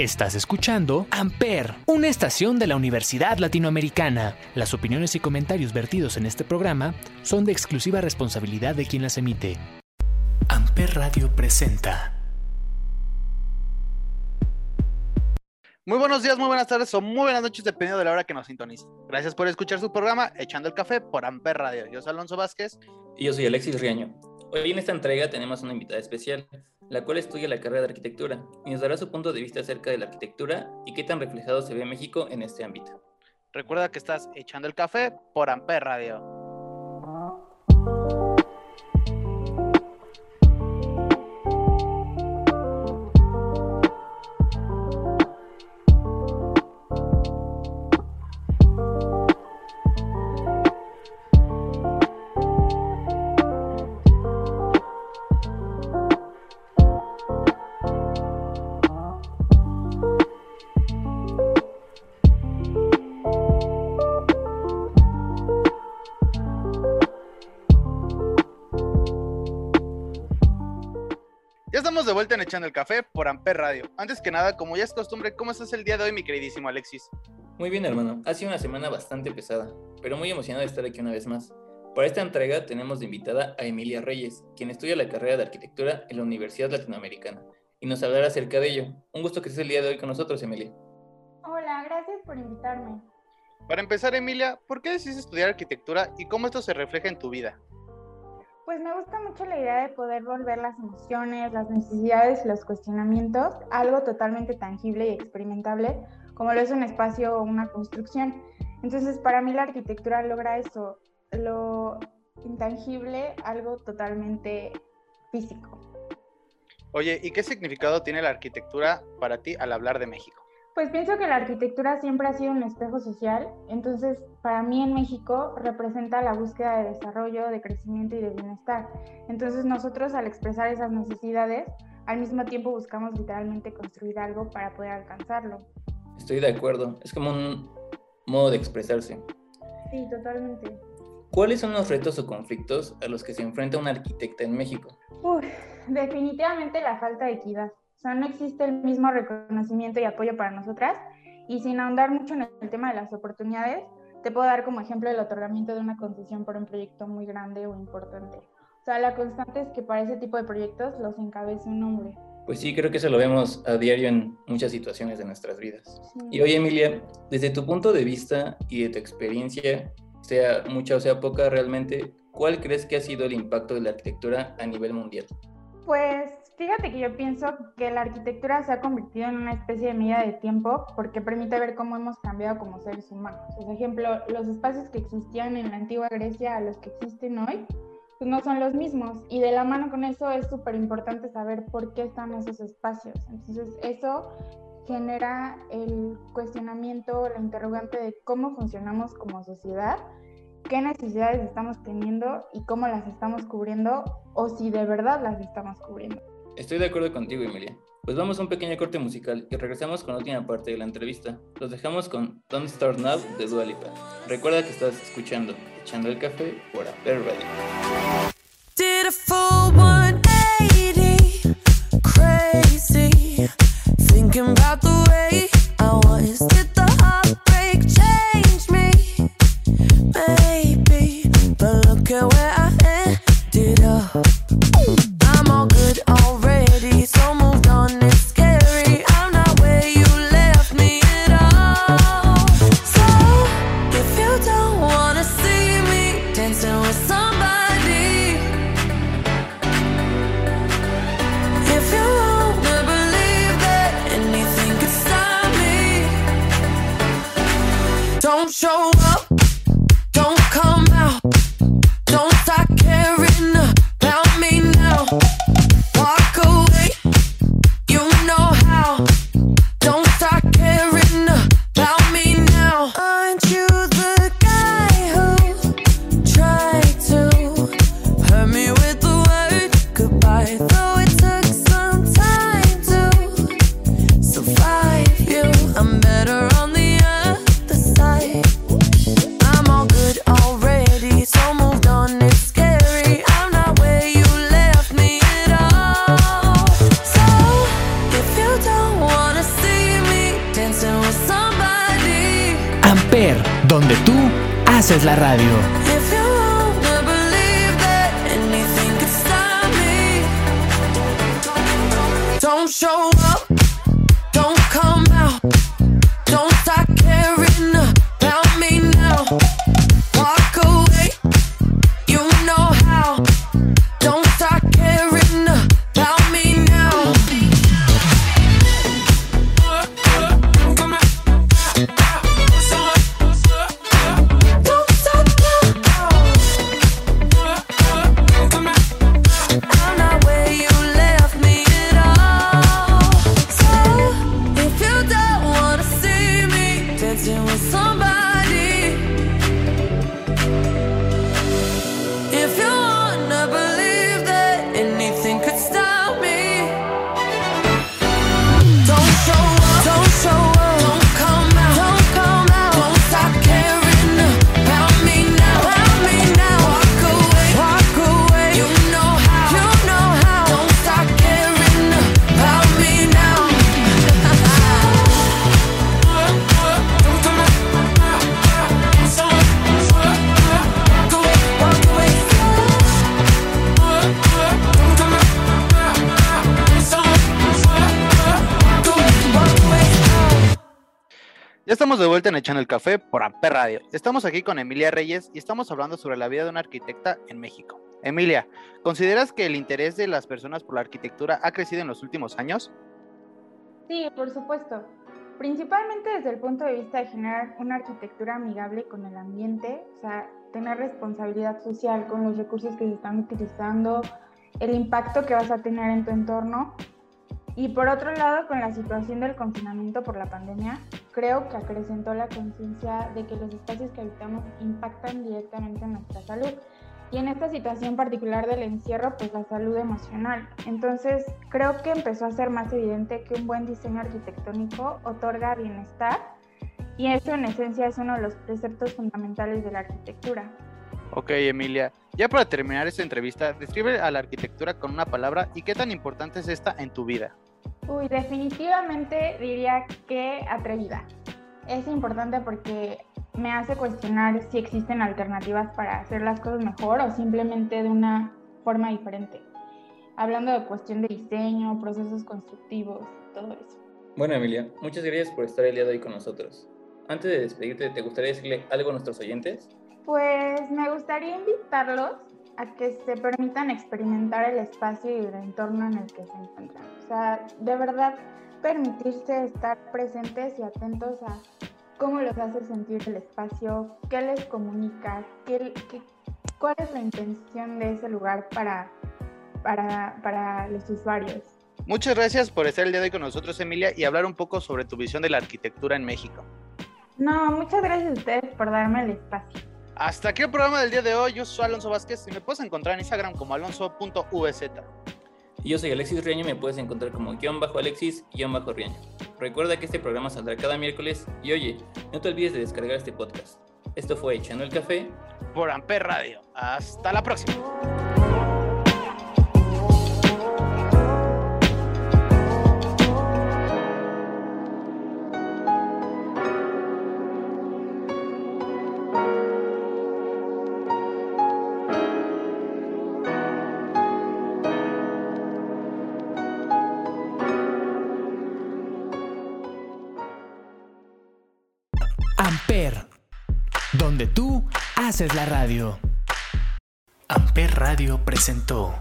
Estás escuchando Amper, una estación de la Universidad Latinoamericana. Las opiniones y comentarios vertidos en este programa son de exclusiva responsabilidad de quien las emite. Amper Radio presenta. Muy buenos días, muy buenas tardes o muy buenas noches, dependiendo de la hora que nos sintonice. Gracias por escuchar su programa Echando el Café por Amper Radio. Yo soy Alonso Vázquez. Y yo soy Alexis Riaño. Hoy en esta entrega tenemos una invitada especial, la cual estudia la carrera de arquitectura y nos dará su punto de vista acerca de la arquitectura y qué tan reflejado se ve México en este ámbito. Recuerda que estás echando el café por Amper Radio. De vuelta en Echando el Café por Amper Radio. Antes que nada, como ya es costumbre, ¿cómo estás el día de hoy, mi queridísimo Alexis? Muy bien, hermano. Ha sido una semana bastante pesada, pero muy emocionado de estar aquí una vez más. Para esta entrega tenemos de invitada a Emilia Reyes, quien estudia la carrera de arquitectura en la Universidad Latinoamericana, y nos hablará acerca de ello. Un gusto que estés el día de hoy con nosotros, Emilia. Hola, gracias por invitarme. Para empezar, Emilia, ¿por qué decidiste estudiar arquitectura y cómo esto se refleja en tu vida? Pues me gusta mucho la idea de poder volver las emociones, las necesidades los cuestionamientos algo totalmente tangible y experimentable, como lo es un espacio o una construcción. Entonces, para mí la arquitectura logra eso, lo intangible, algo totalmente físico. Oye, ¿y qué significado tiene la arquitectura para ti al hablar de México? Pues pienso que la arquitectura siempre ha sido un espejo social, entonces para mí en México representa la búsqueda de desarrollo, de crecimiento y de bienestar. Entonces nosotros al expresar esas necesidades, al mismo tiempo buscamos literalmente construir algo para poder alcanzarlo. Estoy de acuerdo, es como un modo de expresarse. Sí, totalmente. ¿Cuáles son los retos o conflictos a los que se enfrenta un arquitecta en México? Uf, definitivamente la falta de equidad. O sea, no existe el mismo reconocimiento y apoyo para nosotras. Y sin ahondar mucho en el tema de las oportunidades, te puedo dar como ejemplo el otorgamiento de una concesión por un proyecto muy grande o importante. O sea, la constante es que para ese tipo de proyectos los encabece un hombre. Pues sí, creo que eso lo vemos a diario en muchas situaciones de nuestras vidas. Y oye, Emilia, desde tu punto de vista y de tu experiencia, sea mucha o sea poca realmente, ¿cuál crees que ha sido el impacto de la arquitectura a nivel mundial? Pues Fíjate que yo pienso que la arquitectura se ha convertido en una especie de medida de tiempo porque permite ver cómo hemos cambiado como seres humanos. Por ejemplo, los espacios que existían en la antigua Grecia a los que existen hoy, pues no son los mismos. Y de la mano con eso es súper importante saber por qué están esos espacios. Entonces, eso genera el cuestionamiento, la interrogante de cómo funcionamos como sociedad, qué necesidades estamos teniendo y cómo las estamos cubriendo o si de verdad las estamos cubriendo. Estoy de acuerdo contigo, Emilia. Pues vamos a un pequeño corte musical y regresamos con la última parte de la entrevista. Los dejamos con Don't Start Now de Dua Lipa. Recuerda que estás escuchando Echando el Café por Apple Radio. show up. Haces la radio. Don't show up, dancing with somebody, de vuelta en Echando el Café por Amper Radio. Estamos aquí con Emilia Reyes y estamos hablando sobre la vida de una arquitecta en México. Emilia, ¿consideras que el interés de las personas por la arquitectura ha crecido en los últimos años? Sí, por supuesto. Principalmente desde el punto de vista de generar una arquitectura amigable con el ambiente, o sea, tener responsabilidad social con los recursos que se están utilizando, el impacto que vas a tener en tu entorno. Y por otro lado, con la situación del confinamiento por la pandemia, creo que acrecentó la conciencia de que los espacios que habitamos impactan directamente en nuestra salud. Y en esta situación particular del encierro, pues la salud emocional. Entonces, creo que empezó a ser más evidente que un buen diseño arquitectónico otorga bienestar y eso en esencia es uno de los preceptos fundamentales de la arquitectura. Ok, Emilia. Ya para terminar esta entrevista, describe a la arquitectura con una palabra y qué tan importante es esta en tu vida. Uy, definitivamente diría que atrevida. Es importante porque me hace cuestionar si existen alternativas para hacer las cosas mejor o simplemente de una forma diferente. Hablando de cuestión de diseño, procesos constructivos, todo eso. Bueno, Emilia, muchas gracias por estar el día de hoy con nosotros. Antes de despedirte, ¿te gustaría decirle algo a nuestros oyentes? Pues me gustaría invitarlos a que se permitan experimentar el espacio y el entorno en el que se encuentran. O sea, de verdad permitirse estar presentes y atentos a cómo los hace sentir el espacio, qué les comunica, qué, qué- cuál es la intención de ese lugar para, para, para los usuarios. Muchas gracias por estar el día de hoy con nosotros, Emilia, y hablar un poco sobre tu visión de la arquitectura en México. No, muchas gracias a ustedes por darme el espacio. Hasta aquí el programa del día de hoy. Yo soy Alonso Vázquez y me puedes encontrar en Instagram como alonso.vz. Yo soy Alexis Riaño y me puedes encontrar como guion bajo Alexis guion bajo Riaño. Recuerda que este programa saldrá cada miércoles y oye, no te olvides de descargar este podcast. Esto fue Echando el Café. por Amper Radio. Hasta la próxima. Tú haces la radio. Amper Radio presentó